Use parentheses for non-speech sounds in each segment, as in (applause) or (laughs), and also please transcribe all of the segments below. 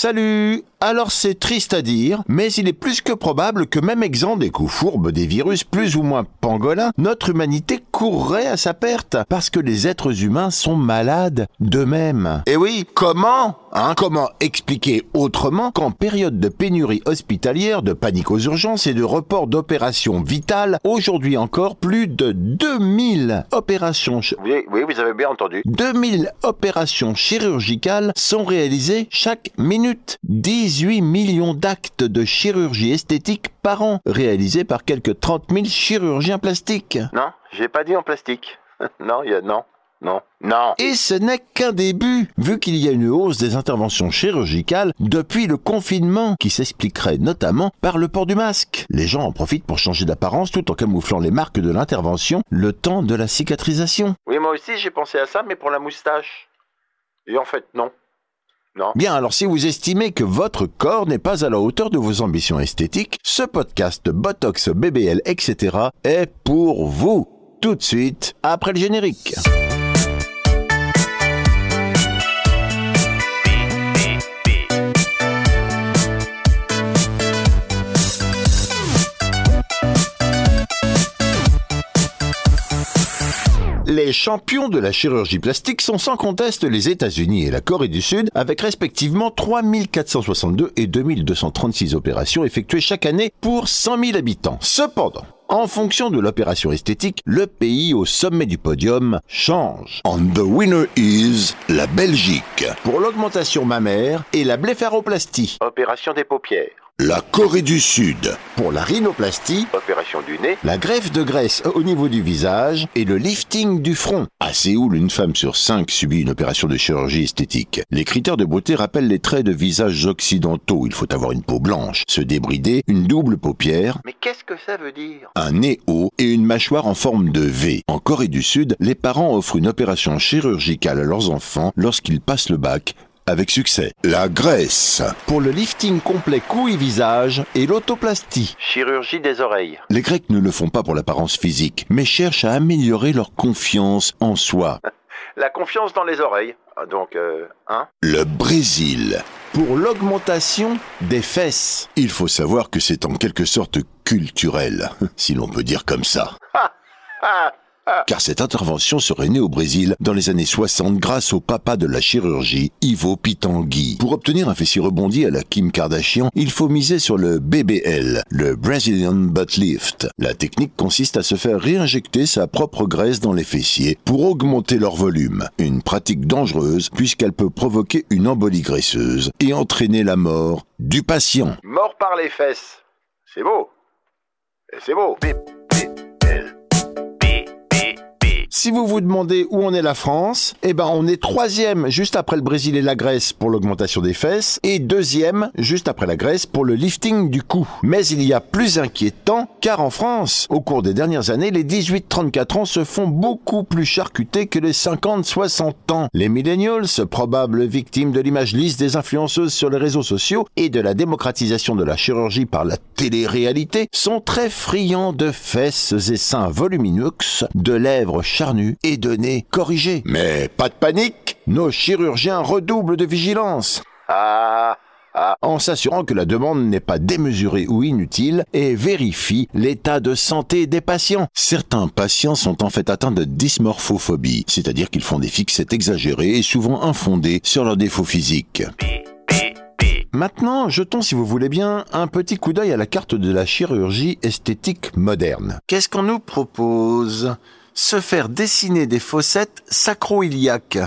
Salut Alors c'est triste à dire, mais il est plus que probable que même exempt des coups fourbes des virus plus ou moins pangolins, notre humanité courrait à sa perte, parce que les êtres humains sont malades d'eux-mêmes. Et oui, comment Hein, comment expliquer autrement qu'en période de pénurie hospitalière, de panique aux urgences et de report d'opérations vitales, aujourd'hui encore plus de 2000 opérations... Oui, oui, vous avez bien entendu. 2000 opérations chirurgicales sont réalisées chaque minute. 18 millions d'actes de chirurgie esthétique par an, réalisés par quelques 30 000 chirurgiens plastiques. Non, j'ai pas dit en plastique. (laughs) non, il y a... Non. Non. Non. Et ce n'est qu'un début, vu qu'il y a une hausse des interventions chirurgicales depuis le confinement, qui s'expliquerait notamment par le port du masque. Les gens en profitent pour changer d'apparence tout en camouflant les marques de l'intervention le temps de la cicatrisation. Oui, moi aussi j'ai pensé à ça, mais pour la moustache. Et en fait, non. Bien, alors si vous estimez que votre corps n'est pas à la hauteur de vos ambitions esthétiques, ce podcast Botox, BBL, etc. est pour vous. Tout de suite, après le générique. Les champions de la chirurgie plastique sont sans conteste les États-Unis et la Corée du Sud, avec respectivement 3462 et 2236 opérations effectuées chaque année pour 100 000 habitants. Cependant, en fonction de l'opération esthétique, le pays au sommet du podium change. And the winner is la Belgique pour l'augmentation mammaire et la blépharoplastie. Opération des paupières. La Corée du Sud pour la rhinoplastie, Opération du nez. la greffe de graisse au niveau du visage et le lifting du front. À Séoul, une femme sur cinq subit une opération de chirurgie esthétique. Les critères de beauté rappellent les traits de visage occidentaux. Il faut avoir une peau blanche, se débrider, une double paupière, Mais qu'est-ce que ça veut dire? un nez haut et une mâchoire en forme de V. En Corée du Sud, les parents offrent une opération chirurgicale à leurs enfants lorsqu'ils passent le bac avec succès. La graisse pour le lifting complet cou et visage et l'autoplastie. Chirurgie des oreilles. Les Grecs ne le font pas pour l'apparence physique, mais cherchent à améliorer leur confiance en soi. (laughs) La confiance dans les oreilles. Ah, Donc, euh, hein? Le Brésil pour l'augmentation des fesses. Il faut savoir que c'est en quelque sorte culturel, (laughs) si l'on peut dire comme ça. Car cette intervention serait née au Brésil dans les années 60 grâce au papa de la chirurgie, Ivo Pitangui. Pour obtenir un fessier rebondi à la Kim Kardashian, il faut miser sur le BBL, le Brazilian Butt Lift. La technique consiste à se faire réinjecter sa propre graisse dans les fessiers pour augmenter leur volume. Une pratique dangereuse puisqu'elle peut provoquer une embolie graisseuse et entraîner la mort du patient. Mort par les fesses. C'est beau. C'est beau. Si vous vous demandez où on est la France, eh ben on est troisième juste après le Brésil et la Grèce pour l'augmentation des fesses et deuxième juste après la Grèce pour le lifting du cou. Mais il y a plus inquiétant car en France, au cours des dernières années, les 18-34 ans se font beaucoup plus charcuter que les 50-60 ans. Les millennials, probables victimes de l'image lisse des influenceuses sur les réseaux sociaux et de la démocratisation de la chirurgie par la télé-réalité, sont très friands de fesses et seins volumineux, de lèvres et de nez corrigés. Mais pas de panique, nos chirurgiens redoublent de vigilance Ah, ah. en s'assurant que la demande n'est pas démesurée ou inutile et vérifie l'état de santé des patients. Certains patients sont en fait atteints de dysmorphophobie, c'est-à-dire qu'ils font des fixettes exagérées et souvent infondées sur leurs défauts physiques. Maintenant, jetons si vous voulez bien un petit coup d'œil à la carte de la chirurgie esthétique moderne. Qu'est-ce qu'on nous propose? Se faire dessiner des fossettes sacro-iliaques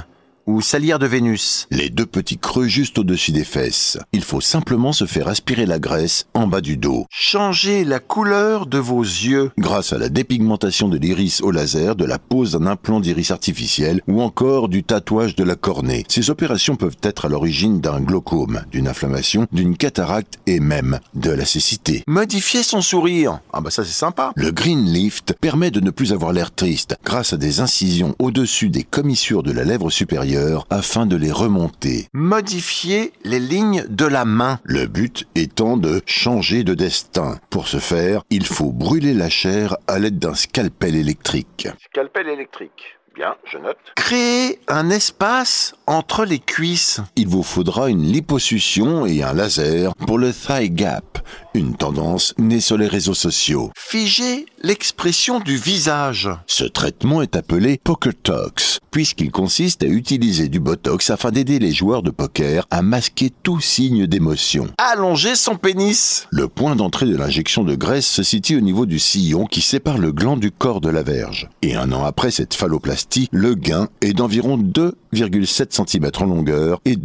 ou salières de Vénus. Les deux petits creux juste au-dessus des fesses. Il faut simplement se faire aspirer la graisse en bas du dos. Changer la couleur de vos yeux grâce à la dépigmentation de l'iris au laser, de la pose d'un implant d'iris artificiel ou encore du tatouage de la cornée. Ces opérations peuvent être à l'origine d'un glaucome, d'une inflammation, d'une cataracte et même de la cécité. Modifier son sourire. Ah bah ça c'est sympa. Le green lift permet de ne plus avoir l'air triste grâce à des incisions au-dessus des commissures de la lèvre supérieure afin de les remonter. Modifier les lignes de la main. Le but étant de changer de destin. Pour ce faire, il faut brûler la chair à l'aide d'un scalpel électrique. Scalpel électrique. Bien, je note. Créer un espace entre les cuisses. Il vous faudra une liposuction et un laser pour le thigh gap, une tendance née sur les réseaux sociaux. Figer l'expression du visage. Ce traitement est appelé Poker Tox, puisqu'il consiste à utiliser du botox afin d'aider les joueurs de poker à masquer tout signe d'émotion. Allonger son pénis. Le point d'entrée de l'injection de graisse se situe au niveau du sillon qui sépare le gland du corps de la verge. Et un an après cette phalloplastie, le gain est d'environ 2,7 cm en longueur et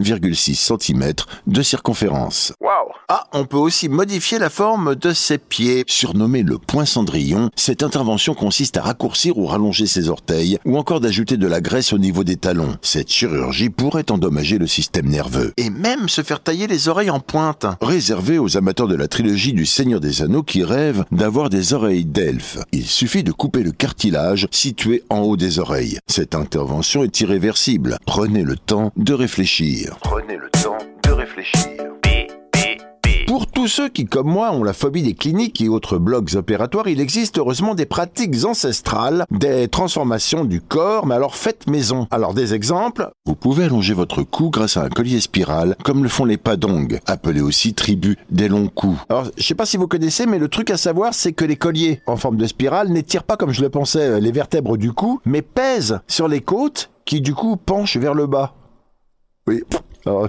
2,6 cm de circonférence. Waouh Ah, on peut aussi modifier la forme de ses pieds. Surnommé le point cendrillon, cette intervention consiste à raccourcir ou rallonger ses orteils, ou encore d'ajouter de la graisse au niveau des talons. Cette chirurgie pourrait endommager le système nerveux. Et même se faire tailler les oreilles en pointe. Réservé aux amateurs de la trilogie du Seigneur des Anneaux qui rêvent d'avoir des oreilles d'elfe. Il suffit de couper le cartilage situé en haut des oreilles. Cette intervention est irréversible. Prenez le temps de réfléchir. Prenez le temps de réfléchir. B, B, B. Pour tous ceux qui, comme moi, ont la phobie des cliniques et autres blocs opératoires, il existe heureusement des pratiques ancestrales, des transformations du corps, mais alors faites maison. Alors des exemples, vous pouvez allonger votre cou grâce à un collier spiral, comme le font les padongs, appelés aussi tribus des longs coups. Alors, je sais pas si vous connaissez, mais le truc à savoir, c'est que les colliers en forme de spirale n'étirent pas, comme je le pensais, euh, les vertèbres du cou, mais pèsent sur les côtes, qui du coup penchent vers le bas. Oui. Alors,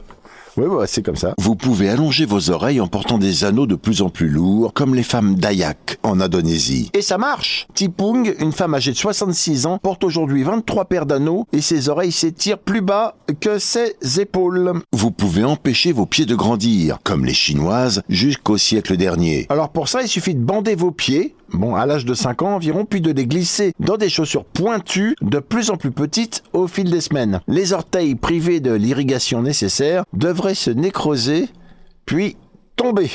oui, ouais, c'est comme ça. Vous pouvez allonger vos oreilles en portant des anneaux de plus en plus lourds, comme les femmes Dayak en Indonésie. Et ça marche Tipung, une femme âgée de 66 ans, porte aujourd'hui 23 paires d'anneaux et ses oreilles s'étirent plus bas que ses épaules. Vous pouvez empêcher vos pieds de grandir, comme les Chinoises jusqu'au siècle dernier. Alors pour ça, il suffit de bander vos pieds, bon, à l'âge de 5 ans environ, puis de les glisser dans des chaussures pointues, de plus en plus petites au fil des semaines. Les orteils privés de l'irrigation nécessaire devraient se nécroser, puis tomber.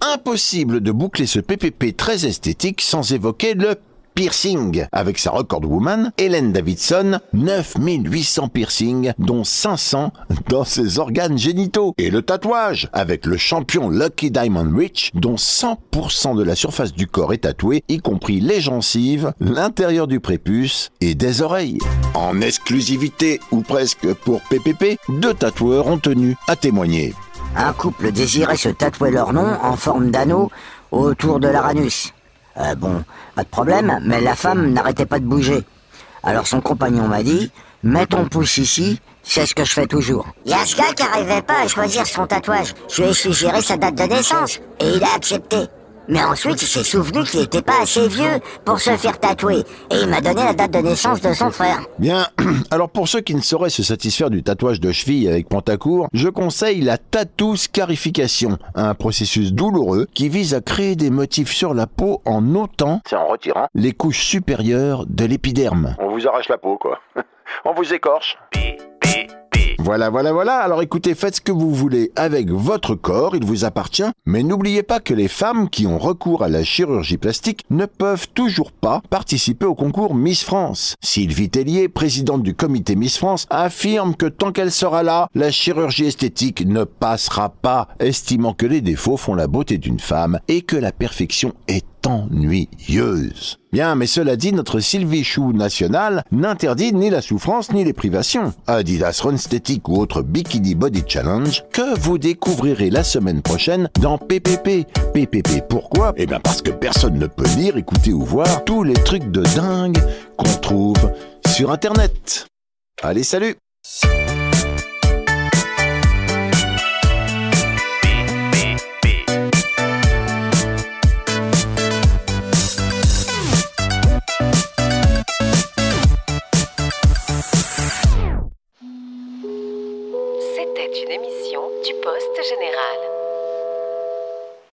Impossible de boucler ce PPP très esthétique sans évoquer le piercing. Avec sa record woman, Hélène Davidson, 9800 piercings, dont 500 dans ses organes génitaux. Et le tatouage, avec le champion Lucky Diamond Rich, dont 100% de la surface du corps est tatouée, y compris les gencives, l'intérieur du prépuce et des oreilles. En exclusivité, ou presque pour PPP, deux tatoueurs ont tenu à témoigner. Un couple désirait se tatouer leur nom en forme d'anneau autour de l'aranus. Euh, bon, pas de problème, mais la femme n'arrêtait pas de bouger. Alors son compagnon m'a dit Mets ton pouce ici, c'est ce que je fais toujours. Il y a ce gars qui arrivait pas à choisir son tatouage. Je lui ai suggéré sa date de naissance et il a accepté. Mais ensuite, il s'est souvenu qu'il était pas assez vieux pour se faire tatouer et il m'a donné la date de naissance de son frère. Bien, (clears throat) alors pour ceux qui ne sauraient se satisfaire du tatouage de cheville avec pantacourt, je conseille la tattoo scarification, un processus douloureux qui vise à créer des motifs sur la peau en ôtant C'est en retirant. les couches supérieures de l'épiderme. On vous arrache la peau, quoi. (laughs) On vous écorche. Voilà, voilà, voilà. Alors écoutez, faites ce que vous voulez avec votre corps, il vous appartient. Mais n'oubliez pas que les femmes qui ont recours à la chirurgie plastique ne peuvent toujours pas participer au concours Miss France. Sylvie Tellier, présidente du comité Miss France, affirme que tant qu'elle sera là, la chirurgie esthétique ne passera pas, estimant que les défauts font la beauté d'une femme et que la perfection est ennuyeuse. Bien, mais cela dit, notre Sylvie Chou nationale n'interdit ni la souffrance ni les privations. Adidas Run Static ou autre Bikini Body Challenge que vous découvrirez la semaine prochaine dans PPP. PPP pourquoi? Eh bien parce que personne ne peut lire, écouter ou voir tous les trucs de dingue qu'on trouve sur Internet. Allez, salut